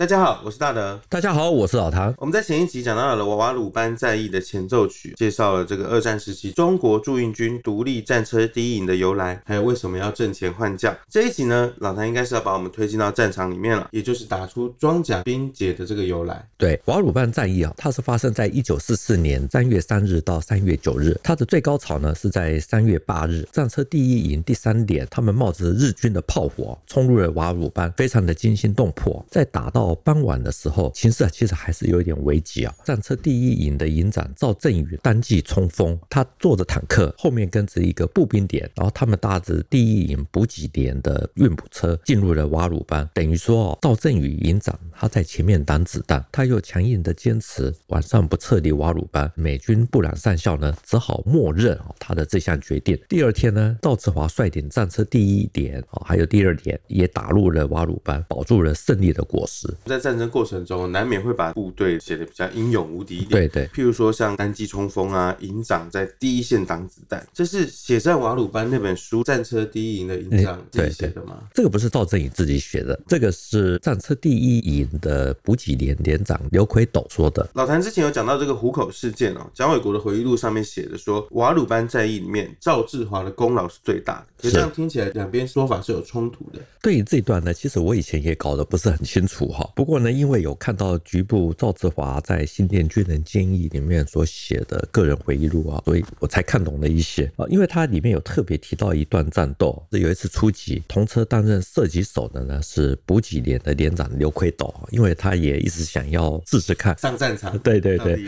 大家好，我是大德。大家好，我是老唐。我们在前一集讲到了瓦鲁班战役的前奏曲，介绍了这个二战时期中国驻印军独立战车第一营的由来，还有为什么要挣钱换将。这一集呢，老唐应该是要把我们推进到战场里面了，也就是打出装甲兵节的这个由来。对，瓦鲁班战役啊，它是发生在一九四四年三月三日到三月九日，它的最高潮呢是在三月八日，战车第一营第三连，他们冒着日军的炮火冲入了瓦鲁班，非常的惊心动魄。在打到傍晚的时候，形势啊其实还是有一点危急啊。战车第一营的营长赵振宇单骑冲锋，他坐着坦克，后面跟着一个步兵点，然后他们搭着第一营补给点的运补车进入了瓦鲁班。等于说，哦赵振宇营长他在前面挡子弹，他又强硬的坚持晚上不撤离瓦鲁班。美军布朗上校呢，只好默认他的这项决定。第二天呢，赵志华率领战车第一点啊，还有第二点也打入了瓦鲁班，保住了胜利的果实。在战争过程中，难免会把部队写得比较英勇无敌一点。对对，譬如说像单机冲锋啊，营长在第一线挡子弹，这是写在瓦鲁班那本书《战车第一营》的营长自己写的吗？这个不是赵振宇自己写的，这个是战车第一营的补给连连长刘奎斗说的。老谭之前有讲到这个虎口事件哦，蒋纬国的回忆录上面写的说，瓦鲁班战役里面赵志华的功劳是最大的。可这样听起来，两边说法是有冲突的。对于这一段呢，其实我以前也搞得不是很清楚哈。不过呢，因为有看到局部赵志华在《新店军人建议》里面所写的个人回忆录啊，所以我才看懂了一些啊。因为它里面有特别提到一段战斗，是有一次初级，同车担任射击手的呢是补给连的连长刘奎斗，因为他也一直想要试试看上战场。对对对，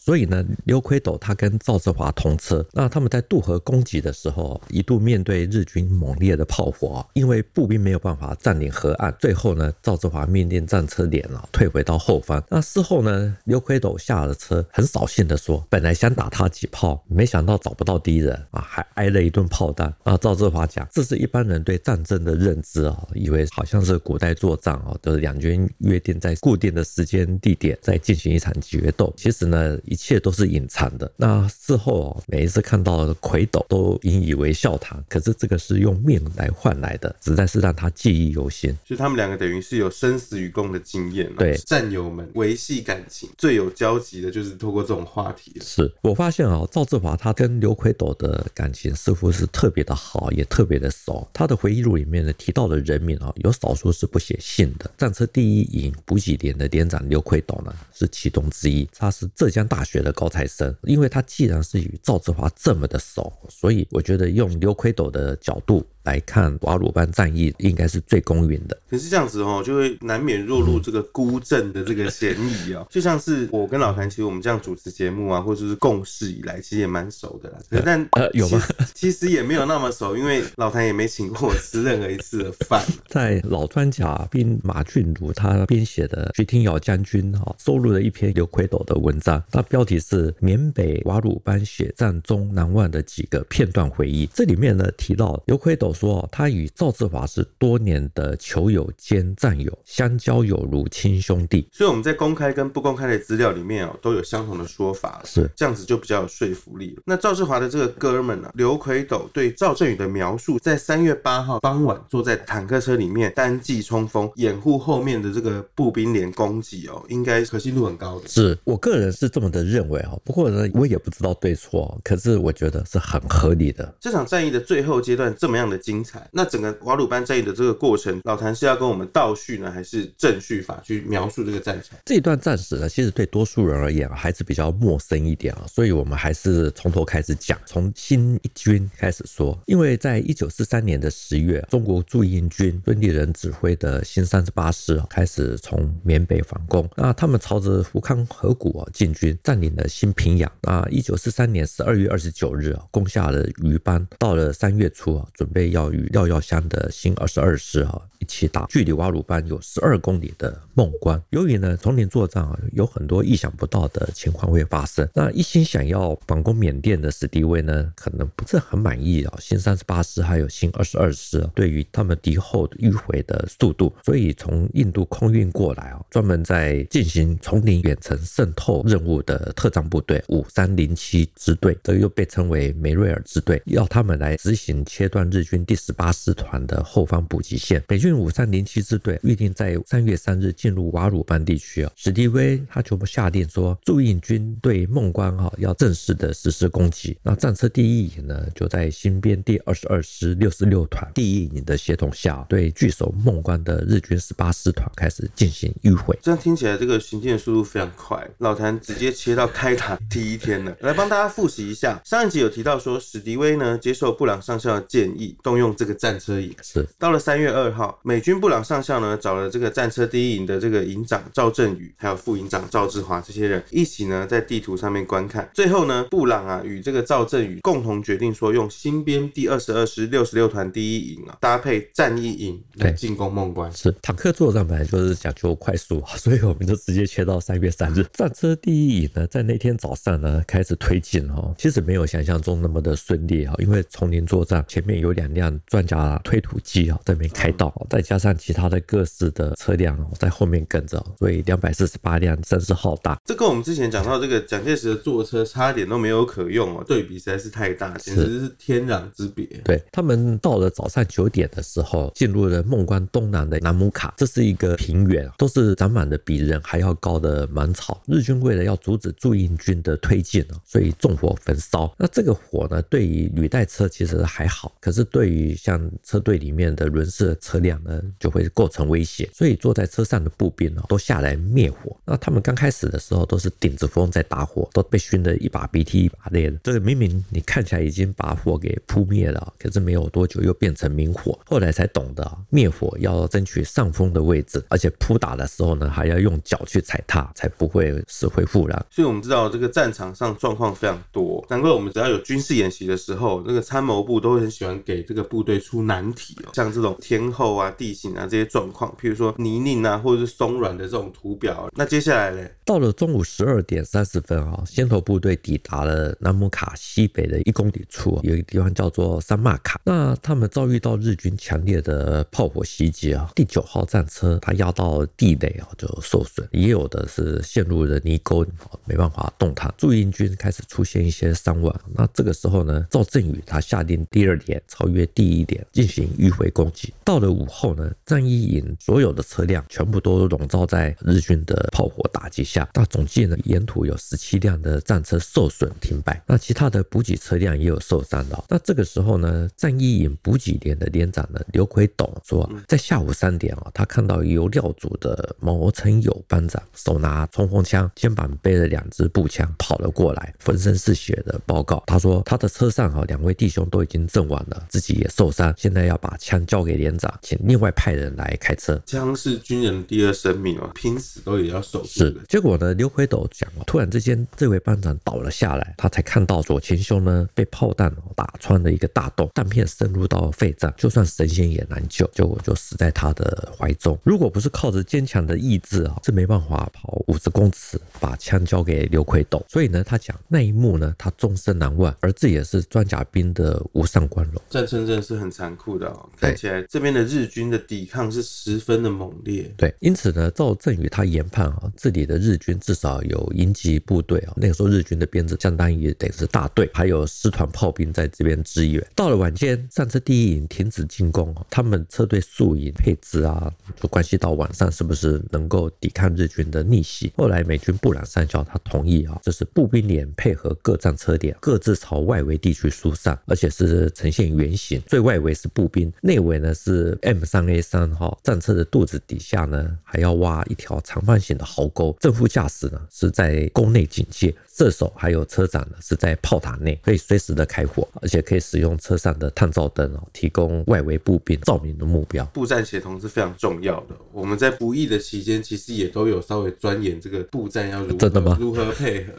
所以呢，刘奎斗他跟赵志华同车，那他们在渡河攻击的时候，一度面对日军猛烈的炮火，因为步兵没有办法占领河岸，最后呢，赵志华命令战车连了退回到后方。那事后呢，刘奎斗下了车，很扫兴的说：“本来想打他几炮，没想到找不到敌人啊，还挨了一顿炮弹。”啊，赵志华讲：“这是一般人对战争的认知啊，以为好像是古代作战啊，就是两军约定在固定的时间地点再进行一场决斗。其实呢，一切都是隐藏的。那事后，每一次看到奎斗都引以为笑谈。可是这个是用命来换来的，实在是让他记忆犹新。就他们两个等于是有生死与共的经验。”对战友们维系感情最有交集的就是透过这种话题。是我发现啊，赵志华他跟刘奎斗的感情似乎是特别的好，也特别的熟。他的回忆录里面呢提到的人名啊，有少数是不写姓的。战车第一营补给连的连长刘奎斗呢是其中之一，他是浙江大学的高材生。因为他既然是与赵志华这么的熟，所以我觉得用刘奎斗的角度。来看瓦鲁班战役应该是最公允的，可是这样子哦，就会难免落入这个孤证的这个嫌疑哦。就像是我跟老谭，其实我们这样主持节目啊，或者是共事以来，其实也蛮熟的啦。但呃，有吗？其实也没有那么熟，因为老谭也没请过我吃任何一次的饭。在老专家兵马俊如他编写的徐廷尧将军哈收录了一篇刘奎斗的文章，它标题是《缅北瓦鲁班血战中难忘的几个片段回忆》。这里面呢提到刘奎斗。说他与赵志华是多年的球友兼战友，相交有如亲兄弟。所以我们在公开跟不公开的资料里面哦，都有相同的说法，是这样子就比较有说服力了。那赵志华的这个哥们呢，刘奎斗对赵振宇的描述，在三月八号傍晚坐在坦克车里面单骑冲锋，掩护后面的这个步兵连攻击哦，应该可信度很高的。是我个人是这么的认为哦，不过呢，我也不知道对错，可是我觉得是很合理的。这场战役的最后阶段这么样的精彩，那整个瓦鲁班战役的这个过程，老谭是要跟我们倒叙呢，还是正叙法去描述这个战场？这一段战史呢，其实对多数人而言啊还是比较陌生一点啊，所以我们还是从头开始讲，从新一军开始说。因为在一九四三年的十月，中国驻印军孙立人指挥的新三十八师开始从缅北反攻，那他们朝着福康河谷啊进军，占领了新平阳。那一九四三年十二月二十九日啊，攻下了鱼班，到了三月初啊，准备要与廖耀湘的新二十二师啊。一起打距离瓦鲁班有十二公里的孟关。由于呢丛林作战啊，有很多意想不到的情况会发生。那一心想要反攻缅甸的史迪威呢，可能不是很满意啊。新三十八师还有新二十二师对于他们敌后迂回的速度，所以从印度空运过来啊，专门在进行丛林远程渗透任务的特战部队五三零七支队，这又被称为梅瑞尔支队，要他们来执行切断日军第十八师团的后方补给线。美军五三零七支队预定在三月三日进入瓦鲁班地区啊。史迪威他就下令说，驻印军对孟关哈要正式的实施攻击。那战车第一营呢，就在新编第二十二师六十六团第一营的协同下，对据守孟关的日军十八师团开始进行迂回。这样听起来，这个行进的速度非常快。老谭直接切到开打第一天了，来帮大家复习一下。上一集有提到说，史迪威呢接受布朗上校的建议，动用这个战车营。是到了三月二号，美军布朗上校呢找了这个战车第一营的这个营长赵振宇，还有副营长赵志华这些人一起呢在地图上面观看。最后呢，布朗啊与这个赵振宇共同决定说，用新编第二十二师六十六团第一营啊搭配战役营来进攻孟关。是坦克作战本来就是讲究快速啊，所以我们就直接切到三月三日，战车第一营呢在那天早上呢开始推进哦，其实没有想象中那么的顺利哈，因为丛林作战，前面有两辆装甲推土机啊在那边开道，再加上其他的各式的车辆在后面跟着，所以两百四十八辆真是浩大。这跟我们之前讲到这个蒋介石的坐车差点都没有可用哦，对比实在是太大，简直是天壤之别。对，他们到了早上九点的时候，进入了孟关东南的南姆卡，这是一个平原，都是长满了比人还要高的芒草。日军为了要阻止驻印军的推进，所以纵火焚烧。那这个火呢，对于履带车其实还好，可是对于像车队里面的轮式车辆呢，就会构成威胁。所以坐在车上的步兵呢，都下来灭火。那他们刚开始的时候都是顶着风在打火，都被熏得一把鼻涕一把泪的。这个明明你看起来已经把火给扑灭了，可是没有多久又变成明火。后来才懂得灭火要争取上风的位置，而且扑打的时候呢，还要用脚去踩踏，才不会死灰复燃。所以我们知道这个战场上状况非常多，难怪我们只要有军事演习的时候，那个参谋部都会很喜欢给这个部队出难题哦，像这种天候啊、地形啊这些状况，譬如说泥泞啊，或者是松软的这种图表。那接下来呢，到了中午十二点三十分啊，先头部队抵达了南姆卡西北的一公里处，有一个地方叫做三马卡。那他们遭遇到日军强烈的炮火袭击啊，第九号战车它压到地雷啊就受损，也有的是陷入了泥沟，没办法动弹。驻印军开始出现一些伤亡。那这个时候呢，赵振宇他下令第二连超越第一点进行迂回攻击。到了午后呢，战一营所有的车辆全部都笼罩在日军的炮火打击下。那总计呢，沿途有十七辆的战车受损停摆。那其他的补给车辆也有受伤的。那这个时候呢，战一营补给连的连长呢，刘奎董说，在下午三点啊，他看到由廖组的毛成友班长手拿冲锋枪，肩膀背着两支步枪跑了过来，浑身是血的报告。他说他的车上啊，两位弟兄都已经阵亡了，自己也受伤，现在要把枪交给连长，请另外派人来开车。枪是军人第二生命啊，拼死都也要守住。是，结果呢，刘奎斗讲，突然之间这位班长倒了下来，他才看到左前胸呢被炮弹打穿了一个大洞，弹片深入到肺脏，就算神仙也难救，结果就死在他的怀中。如果不是靠着坚强的意志啊，是没办法跑五十公尺把枪交给刘奎斗。所以呢，他讲那一幕呢，他终身难忘，而这也是装甲兵的无上光荣。战争真的是很残酷的哦，看起来这边的日军的抵抗是十分的猛烈。对，因此呢，赵振宇他研判啊，这里的日军至少有营级部队啊，那个时候日军的编制相当于得是大队，还有师团炮兵在这边支援。到了晚间，战车第一营停止进攻，他们车队宿营配置啊，就关系到晚上是不是能够抵抗日军的逆袭。后来美军布朗上校他同意啊，这是步兵连配合各战车点，各自朝外围地区疏散，而且是呈现圆形，最外围是步兵，内围呢是 M 三 A 三号战车的肚子底下呢，还要挖一条长方形的壕沟，正副驾驶呢是在宫内警戒。射手还有车长呢，是在炮塔内，可以随时的开火，而且可以使用车上的探照灯哦，提供外围步兵照明的目标。步战协同是非常重要的。我们在服役的期间，其实也都有稍微钻研这个步战要如何？如何配合。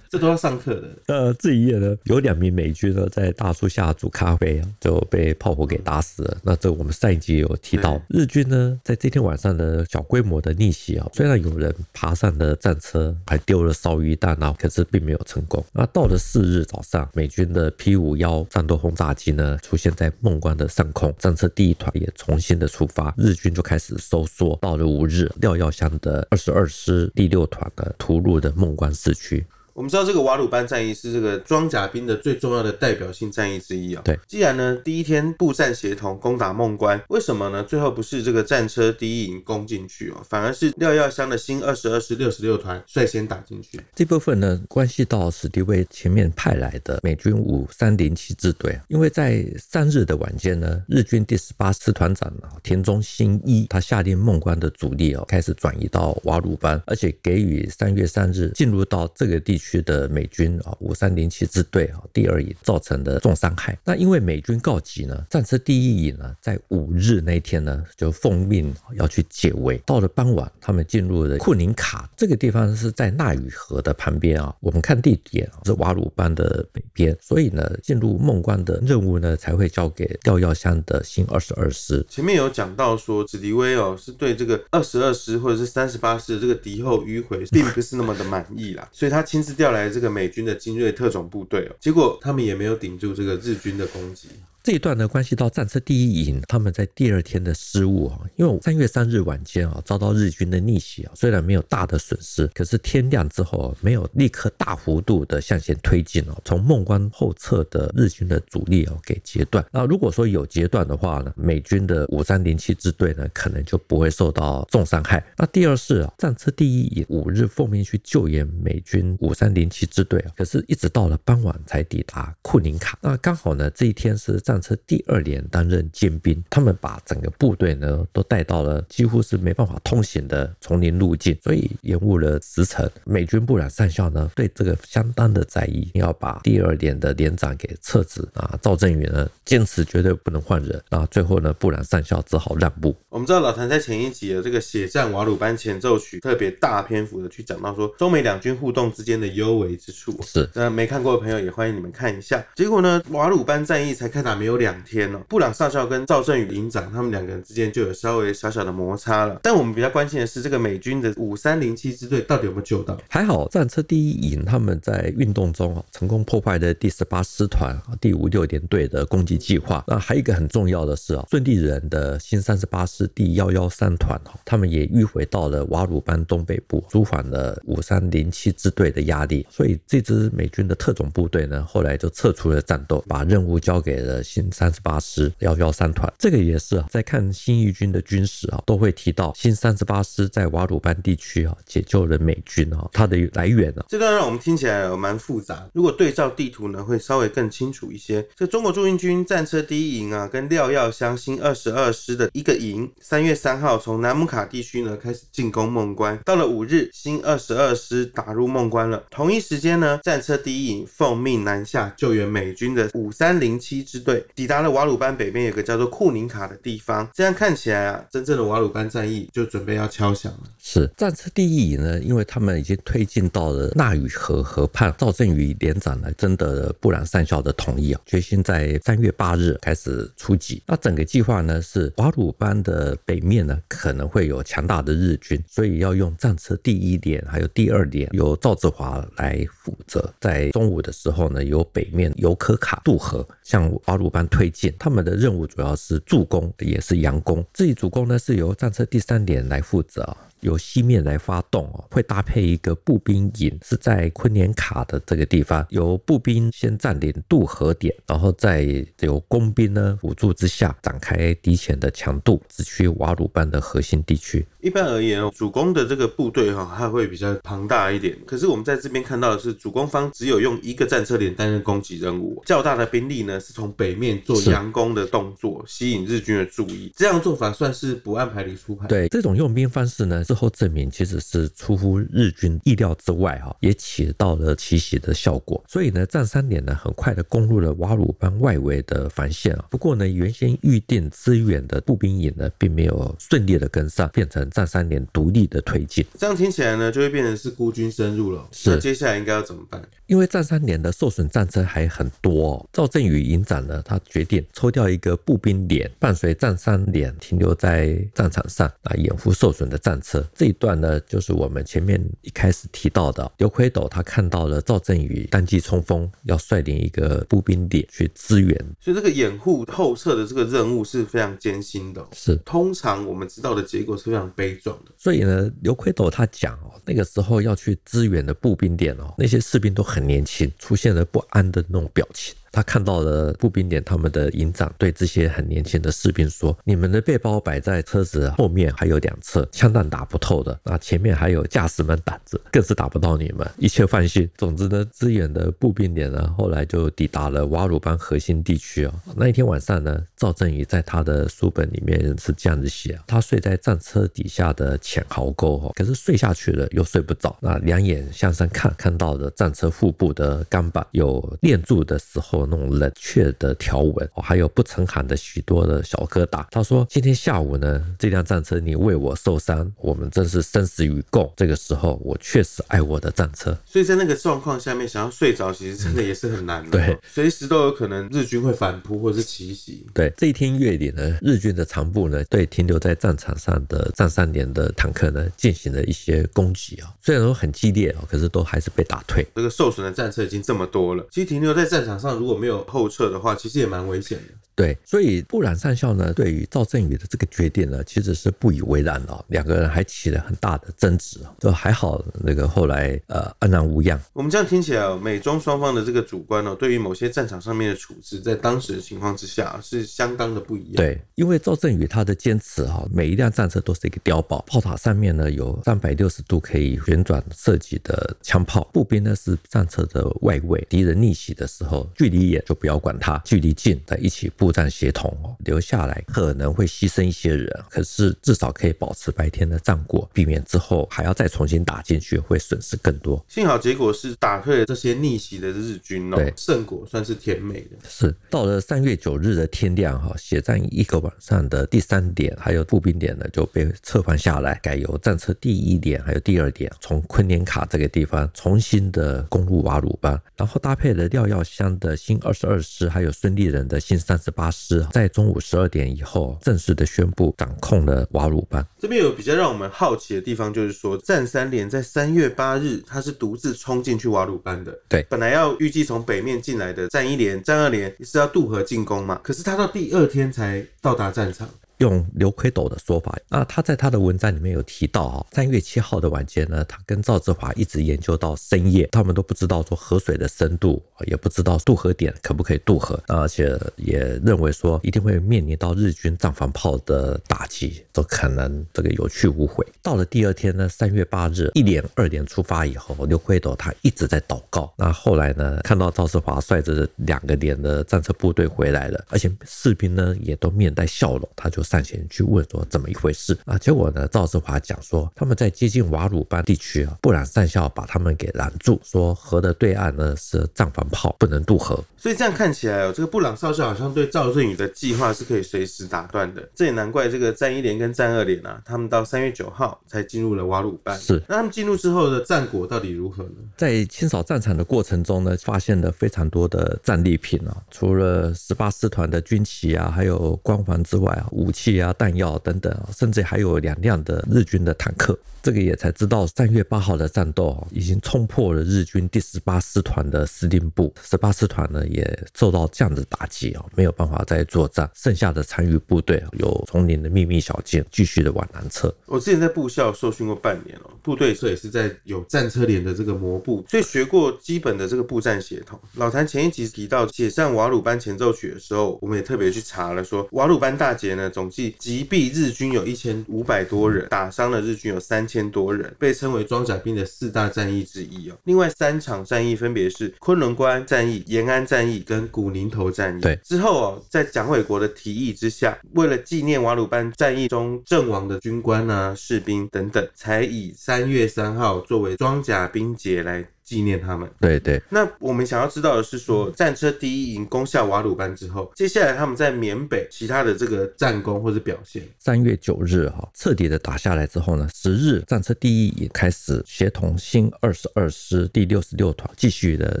这都要上课的。呃，这一夜呢，有两名美军呢在大树下煮咖啡，就被炮火给打死了。那这我们上一集有提到，日军呢在这天晚上的小规模的逆袭啊，虽然有人爬上了战车，还丢了烧鱼弹啊，可是并没有成功。那到了四日早上，美军的 P 五幺战斗轰炸机呢出现在孟关的上空，战车第一团也重新的出发，日军就开始收缩。到了五日，廖耀湘的二十二师第六团呢突入的孟关市区。我们知道这个瓦鲁班战役是这个装甲兵的最重要的代表性战役之一啊。对，既然呢第一天步战协同攻打孟关，为什么呢？最后不是这个战车第一营攻进去哦，反而是廖耀湘的新二十二师六十六团率先打进去。这部分呢，关系到史迪威前面派来的美军五三零七支队，因为在三日的晚间呢，日军第十八师团长田中新一他下令孟关的主力哦开始转移到瓦鲁班，而且给予三月三日进入到这个地区的美军啊五三零七支队啊第二营造成的重伤害。那因为美军告急呢，战车第一营呢在五日那一天呢就奉命要去解围。到了傍晚，他们进入了库宁卡这个地方是在纳雨河的旁边啊。我们看地点是瓦鲁班的北边，所以呢进入孟关的任务呢才会交给廖耀湘的新二十二师。前面有讲到说史迪威哦是对这个二十二师或者是三十八师的这个敌后迂回并不是那么的满意啦，所以他亲自调来这个美军的精锐特种部队，结果他们也没有顶住这个日军的攻击。这一段呢，关系到战车第一营他们在第二天的失误啊，因为三月三日晚间啊，遭到日军的逆袭啊，虽然没有大的损失，可是天亮之后没有立刻大幅度的向前推进哦，从孟关后侧的日军的主力哦给截断。那如果说有截断的话呢，美军的五三零七支队呢，可能就不会受到重伤害。那第二是啊，战车第一营五日奉命去救援美军五三零七支队啊，可是一直到了傍晚才抵达库宁卡。那刚好呢，这一天是战。战车第二连担任尖兵，他们把整个部队呢都带到了几乎是没办法通行的丛林路径，所以延误了时辰。美军布朗上校呢对这个相当的在意，要把第二连的连长给撤职啊。赵振宇呢坚持绝对不能换人啊，最后呢布朗上校只好让步。我们知道老谭在前一集的这个血战瓦鲁班前奏曲特别大篇幅的去讲到说中美两军互动之间的优为之处，是那没看过的朋友也欢迎你们看一下。结果呢瓦鲁班战役才开打没有两天哦，布朗上校跟赵振宇营长他们两个人之间就有稍微小小的摩擦了。但我们比较关心的是，这个美军的五三零七支队到底有没有救到？还好，战车第一营他们在运动中啊成功破坏了第十八师团第五六联队的攻击计划。那还有一个很重要的是啊，孙立人的新三十八师第幺幺三团他们也迂回到了瓦鲁班东北部，舒缓了五三零七支队的压力。所以这支美军的特种部队呢，后来就撤出了战斗，把任务交给了新三。十八师幺幺三团，这个也是啊，在看新一军的军史啊，都会提到新三十八师在瓦鲁班地区啊解救了美军啊，它的来源呢，这段让我们听起来蛮复杂。如果对照地图呢，会稍微更清楚一些。这中国驻印军战车第一营啊，跟廖耀湘新二十二师的一个营，三月三号从南姆卡地区呢开始进攻孟关，到了五日，新二十二师打入孟关了。同一时间呢，战车第一营奉命南下救援美军的五三零七支队，抵达了。瓦鲁班北边有个叫做库宁卡的地方，这样看起来啊，真正的瓦鲁班战役就准备要敲响了。是战车第一营呢，因为他们已经推进到了纳雨河河畔，赵振宇连长呢征得了布朗上校的同意啊，决心在三月八日开始出击。那整个计划呢是瓦鲁班的北面呢可能会有强大的日军，所以要用战车第一连还有第二连由赵志华来负责，在中午的时候呢，由北面尤科卡渡河向阿鲁班推。他们的任务主要是助攻，也是佯攻。至于主攻呢，是由战车第三连来负责。由西面来发动哦，会搭配一个步兵营，是在昆连卡的这个地方，由步兵先占领渡河点，然后再由工兵呢辅助之下展开敌前的强渡，直趋瓦鲁班的核心地区。一般而言哦，主攻的这个部队哈，它会比较庞大一点。可是我们在这边看到的是，主攻方只有用一个战车连担任攻击任务，较大的兵力呢是从北面做佯攻的动作，吸引日军的注意。这样做法算是不按牌理出牌。对，这种用兵方式呢是。后证明其实是出乎日军意料之外哈，也起到了奇袭的效果。所以呢，战三连呢很快的攻入了瓦鲁班外围的防线啊。不过呢，原先预定支援的步兵营呢，并没有顺利的跟上，变成战三连独立的推进。这样听起来呢，就会变成是孤军深入了。是，那接下来应该要怎么办？因为战三连的受损战车还很多哦，赵振宇营长呢，他决定抽调一个步兵连，伴随战三连停留在战场上啊掩护受损的战车。车。这一段呢，就是我们前面一开始提到的刘奎斗，他看到了赵振宇单骑冲锋，要率领一个步兵点去支援，所以这个掩护后撤的这个任务是非常艰辛的。是，通常我们知道的结果是非常悲壮的。所以呢，刘奎斗他讲哦，那个时候要去支援的步兵点哦，那些士兵都很年轻，出现了不安的那种表情。他看到了步兵连他们的营长对这些很年轻的士兵说：“你们的背包摆在车子后面，还有两侧，枪弹打不透的。那前面还有驾驶们挡着，更是打不到你们，一切放心。”总之呢，支援的步兵连呢，后来就抵达了瓦鲁班核心地区哦。那一天晚上呢，赵振宇在他的书本里面是这样子写：他睡在战车底下的浅壕沟哦，可是睡下去了又睡不着。那两眼向上看，看到了战车腹部的钢板有链住的时候。那种冷却的条纹，还有不成寒的许多的小疙瘩。他说：“今天下午呢，这辆战车你为我受伤，我们真是生死与共。这个时候，我确实爱我的战车。所以在那个状况下面，想要睡着，其实真的也是很难的。对，随时都有可能日军会反扑或者是奇袭。对，这一天夜里呢，日军的长部呢，对停留在战场上的战三连的坦克呢，进行了一些攻击啊。虽然说很激烈，可是都还是被打退。这个受损的战车已经这么多了，其实停留在战场上，如果没有后撤的话，其实也蛮危险的。对，所以布朗上校呢，对于赵振宇的这个决定呢，其实是不以为然的。两个人还起了很大的争执，就还好那个后来呃安然无恙。我们这样听起来，美中双方的这个主观哦，对于某些战场上面的处置，在当时的情况之下是相当的不一样。对，因为赵振宇他的坚持哈，每一辆战车都是一个碉堡，炮塔上面呢有三百六十度可以旋转设计的枪炮，步兵呢是战车的外围，敌人逆袭的时候，距离远就不要管他，距离近在一起步。作战协同哦，留下来可能会牺牲一些人，可是至少可以保持白天的战果，避免之后还要再重新打进去，会损失更多。幸好结果是打退了这些逆袭的日军哦，对，胜果算是甜美的。是到了三月九日的天亮哈，血战一个晚上的第三点还有步兵点呢就被撤换下来，改由战车第一点还有第二点从昆连卡这个地方重新的攻入瓦鲁班，然后搭配了廖耀湘的新二十二师还有孙立人的新三十。八师在中午十二点以后正式的宣布掌控了瓦鲁班。这边有比较让我们好奇的地方，就是说战三连在三月八日，他是独自冲进去瓦鲁班的。对，本来要预计从北面进来的战一连、战二连是要渡河进攻嘛，可是他到第二天才到达战场。用刘奎斗的说法啊，他在他的文章里面有提到啊，三月七号的晚间呢，他跟赵志华一直研究到深夜，他们都不知道说河水的深度，也不知道渡河点可不可以渡河，而且也认为说一定会面临到日军战防炮的打击，都可能这个有去无回。到了第二天呢，三月八日一连、二连出发以后，刘奎斗他一直在祷告。那后来呢，看到赵志华率着两个连的战车部队回来了，而且士兵呢也都面带笑容，他就。上前去问说怎么一回事啊？结果呢，赵志华讲说他们在接近瓦鲁班地区啊，布朗上校把他们给拦住，说河的对岸呢是战防炮，不能渡河。所以这样看起来哦，这个布朗少校好像对赵振宇的计划是可以随时打断的。这也难怪这个战一连跟战二连啊，他们到三月九号才进入了瓦鲁班。是，那他们进入之后的战果到底如何呢？在清扫战场的过程中呢，发现了非常多的战利品啊，除了十八师团的军旗啊，还有光环之外啊，武气啊、弹药等等，甚至还有两辆的日军的坦克。这个也才知道，三月八号的战斗已经冲破了日军第十八师团的司令部，十八师团呢也受到这样的打击啊，没有办法再作战。剩下的残余部队有丛林的秘密小径，继续的往南撤。我之前在部校受训过半年哦，部队这也是在有战车连的这个模部，所以学过基本的这个步战协同。老谭前一集提到写上瓦鲁班前奏曲的时候，我们也特别去查了说，说瓦鲁班大捷呢，总计击毙日军有一千五百多人，打伤了日军有三千。千多人，被称为装甲兵的四大战役之一哦。另外三场战役分别是昆仑关战役、延安战役跟古宁头战役。对，之后哦，在蒋纬国的提议之下，为了纪念瓦鲁班战役中阵亡的军官啊、士兵等等，才以三月三号作为装甲兵节来纪念他们。对对。那我们想要知道的是说，战车第一营攻下瓦鲁班之后，接下来他们在缅北其他的这个战功或者表现。三月九日哈，彻底的打下来之后呢，十日战车第一营开始协同新二十二师第六十六团继续的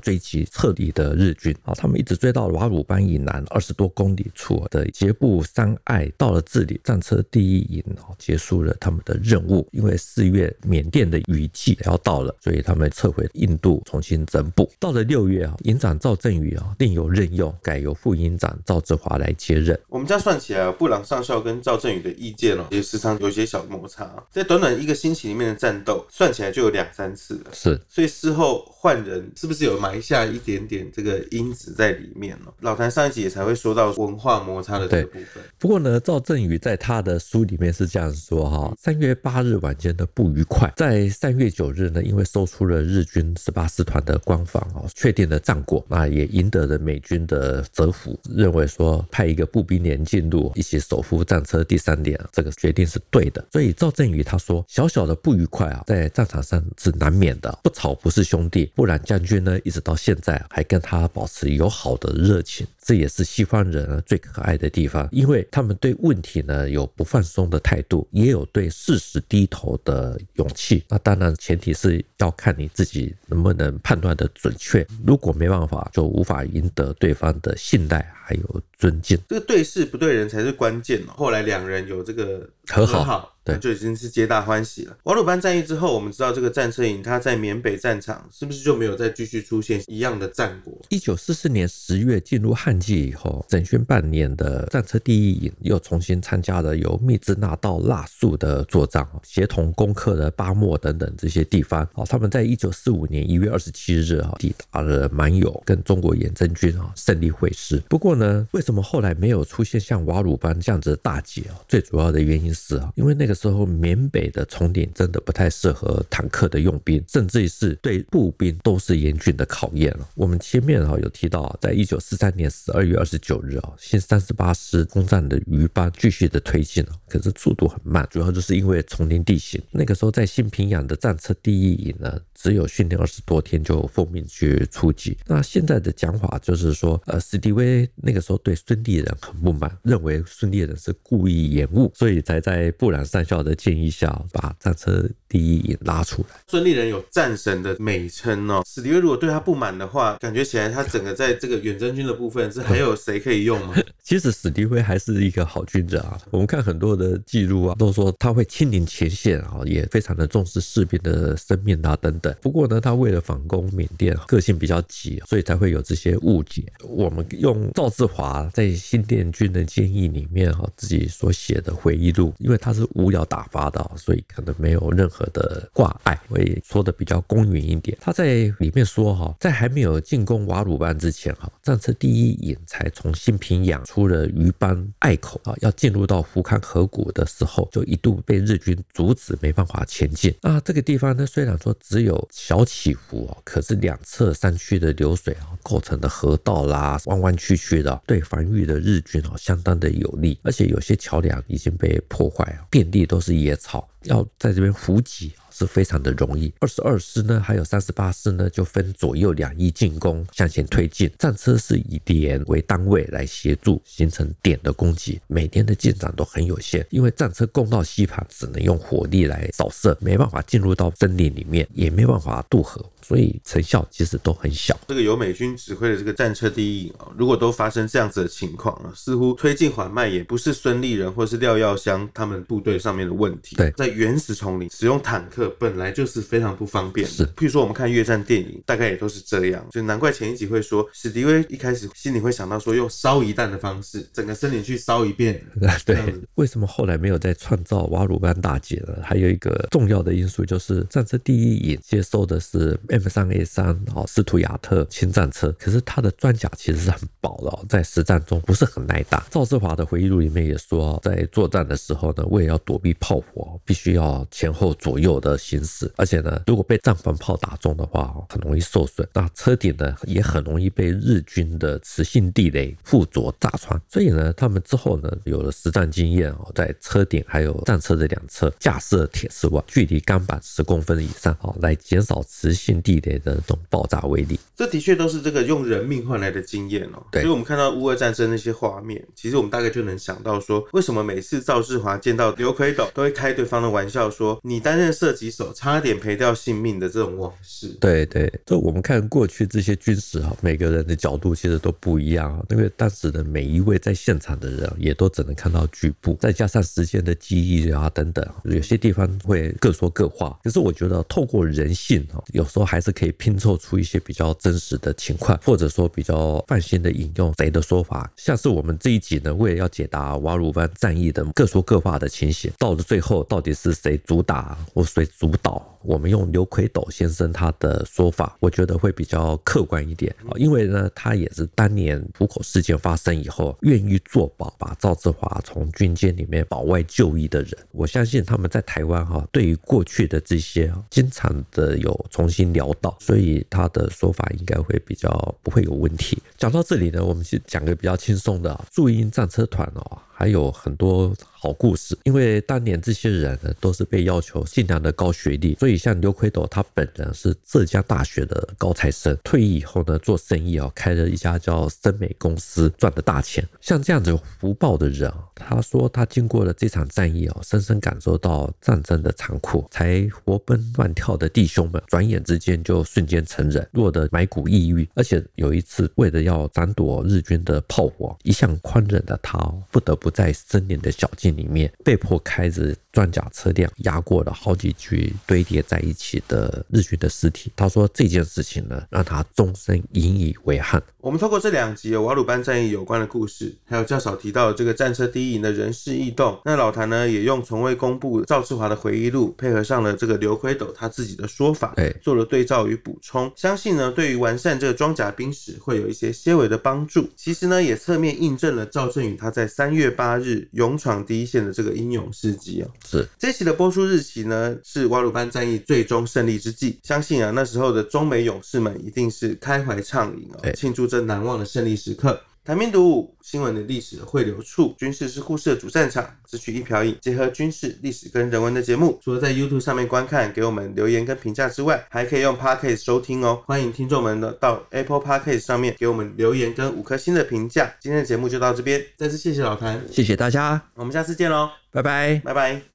追击撤离的日军啊，他们一直追到瓦鲁班以南二十多公里处的杰布山隘，到了这里，战车第一营啊结束了他们的任务，因为四月缅甸的雨季要到了，所以他们撤回印度重新整补。到了六月啊，营长赵振宇啊另有任用，改由副营长赵志华来接任。我们这样算起来，布朗上校跟赵振宇的意见哦，也时常有些小摩擦。在短短一个星期里面的战斗，算起来就有两三次了。是，所以事后换人是不是有埋下一点点这个因子在里面呢？老谭上一集也才会说到文化摩擦的这个部分。不过呢，赵振宇在他的书里面是这样说哈：三月八日晚间的不愉快，在三月九日呢，因为搜出了日军十八师团的官方哦，确定了战果，那也赢得了美军的折服，认为说派一个步兵连进入，一起守护战车第三点，这个决定是对的。所以赵振宇他说，小小的不愉快啊，在战场上是难免的，不吵不是兄弟。不然将军呢，一直到现在还跟他保持友好的热情。这也是西方人最可爱的地方，因为他们对问题呢有不放松的态度，也有对事实低头的勇气。那当然前提是要看你自己能不能判断的准确。如果没办法，就无法赢得对方的信赖还有尊敬。这个对事不对人才是关键哦。后来两人有这个和好。对，就已经是皆大欢喜了。瓦鲁班战役之后，我们知道这个战车营，它在缅北战场是不是就没有再继续出现一样的战果？一九四四年十月进入旱季以后，整训半年的战车第一营又重新参加了由密支那到腊树的作战，协同攻克了巴莫等等这些地方。哦，他们在一九四五年一月二十七日啊，抵达了满友，跟中国远征军啊胜利会师。不过呢，为什么后来没有出现像瓦鲁班这样子的大捷啊？最主要的原因是啊，因为那个。时候，缅北的丛林真的不太适合坦克的用兵，甚至于是对步兵都是严峻的考验了。我们前面哈有提到，在一九四三年十二月二十九日啊，新三十八师攻占的鱼班继续的推进，可是速度很慢，主要就是因为丛林地形。那个时候在新平壤的战车第一营呢，只有训练二十多天就奉命去出击。那现在的讲法就是说，呃，史迪威那个时候对孙立人很不满，认为孙立人是故意延误，所以才在布朗上校的建议下，把战车第一营拉出来。孙立人有战神的美称哦。史迪威如果对他不满的话，感觉起来他整个在这个远征军的部分是还有谁可以用吗？其实史迪威还是一个好军人啊。我们看很多的记录啊，都说他会亲临前线啊，也非常的重视士兵的生命啊等等。不过呢，他为了反攻缅甸，个性比较急，所以才会有这些误解。我们用赵志华在新店军的建议里面哈，自己所写的回忆录，因为他是无聊打发的，所以可能没有任何的挂碍，会说的比较公允一点。他在里面说哈，在还没有进攻瓦鲁班之前哈，战车第一营才从新平养出了鱼班隘口啊，要进入到福康河谷的时候，就一度被日军阻止，没办法前进。啊，这个地方呢，虽然说只有小起伏哦，可是两侧山区的流水啊构成的河道啦，弯弯曲曲的，对 防御的日军哦相当的有利，而且有些桥梁已经被破破坏啊，遍地都是野草，要在这边伏击。是非常的容易。二十二师呢，还有三十八师呢，就分左右两翼进攻，向前推进。战车是以连为单位来协助，形成点的攻击。每天的进展都很有限，因为战车攻到西盘，只能用火力来扫射，没办法进入到森林里面，也没办法渡河。所以成效其实都很小。这个由美军指挥的这个战车第一营啊，如果都发生这样子的情况啊，似乎推进缓慢也不是孙立人或是廖耀湘他们部队上面的问题。对，在原始丛林使用坦克本来就是非常不方便的。是，譬如说我们看越战电影，大概也都是这样。就难怪前一集会说史迪威一开始心里会想到说用烧一弹的方式，整个森林去烧一遍。对，为什么后来没有再创造瓦鲁班大捷呢？还有一个重要的因素就是战车第一营接受的是。M 三 A 三哦，斯图亚特轻战车，可是它的装甲其实是很薄的，在实战中不是很耐打。赵志华的回忆录里面也说，在作战的时候呢，为了要躲避炮火，必须须要前后左右的行驶，而且呢，如果被战防炮打中的话，很容易受损。那车顶呢，也很容易被日军的磁性地雷附着炸穿。所以呢，他们之后呢，有了实战经验哦，在车顶还有战车的两侧架设铁丝网，距离钢板十公分以上哦，来减少磁性地雷的这种爆炸威力。这的确都是这个用人命换来的经验哦。对，所以我们看到乌俄战争那些画面，其实我们大概就能想到说，为什么每次赵志华见到刘奎斗都会开对方的玩笑，说你担任射手，差点赔掉性命的这种往事。对对，就我们看过去这些军事哈，每个人的角度其实都不一样啊，因为当时的每一位在现场的人也都只能看到局部，再加上时间的记忆啊等等，有些地方会各说各话。可是我觉得透过人性哈，有时候还是可以拼凑出一些比较真实的情况，或者说比较放心的引用谁的说法。像是我们这一集呢，为了要解答瓦鲁班战役的各说各话的情形，到了最后到底是谁主打或谁主导？我们用刘奎斗先生他的说法，我觉得会比较客观一点啊，因为呢，他也是当年浦口事件发生以后，愿意作保把赵志华从军舰里面保外就医的人。我相信他们在台湾哈，对于过去的这些经常的有重新聊到，所以他的说法应该会比较不会有问题。讲到这里呢，我们先讲个比较轻松的驻英战车团哦。还有很多好故事，因为当年这些人呢都是被要求尽量的高学历，所以像刘奎斗他本人是浙江大学的高材生，退役以后呢做生意啊，开了一家叫森美公司，赚了大钱。像这样子福报的人，他说他经过了这场战役啊，深深感受到战争的残酷，才活蹦乱跳的弟兄们，转眼之间就瞬间成人，落得埋骨抑郁。而且有一次，为了要闪躲日军的炮火，一向宽忍的他不得。不在森林的小径里面，被迫开着装甲车辆压过了好几具堆叠在一起的日军的尸体。他说这件事情呢，让他终身引以为憾。我们透过这两集瓦鲁班战役有关的故事，还有较少提到的这个战车第一营的人事异动。那老谭呢，也用从未公布赵志华的回忆录，配合上了这个刘奎斗他自己的说法，对，做了对照与补充。相信呢，对于完善这个装甲兵史会有一些些微的帮助。其实呢，也侧面印证了赵振宇他在三月。八日勇闯第一线的这个英勇事迹啊，是这期的播出日期呢，是瓦鲁班战役最终胜利之际。相信啊，那时候的中美勇士们一定是开怀畅饮啊，庆祝这难忘的胜利时刻。谭兵读武，新闻的历史的汇流处，军事是故事的主战场，只取一瓢饮，结合军事、历史跟人文的节目。除了在 YouTube 上面观看，给我们留言跟评价之外，还可以用 Podcast 收听哦。欢迎听众们呢到 Apple Podcast 上面给我们留言跟五颗星的评价。今天的节目就到这边，再次谢谢老谭，谢谢大家，我们下次见喽，拜拜，拜拜。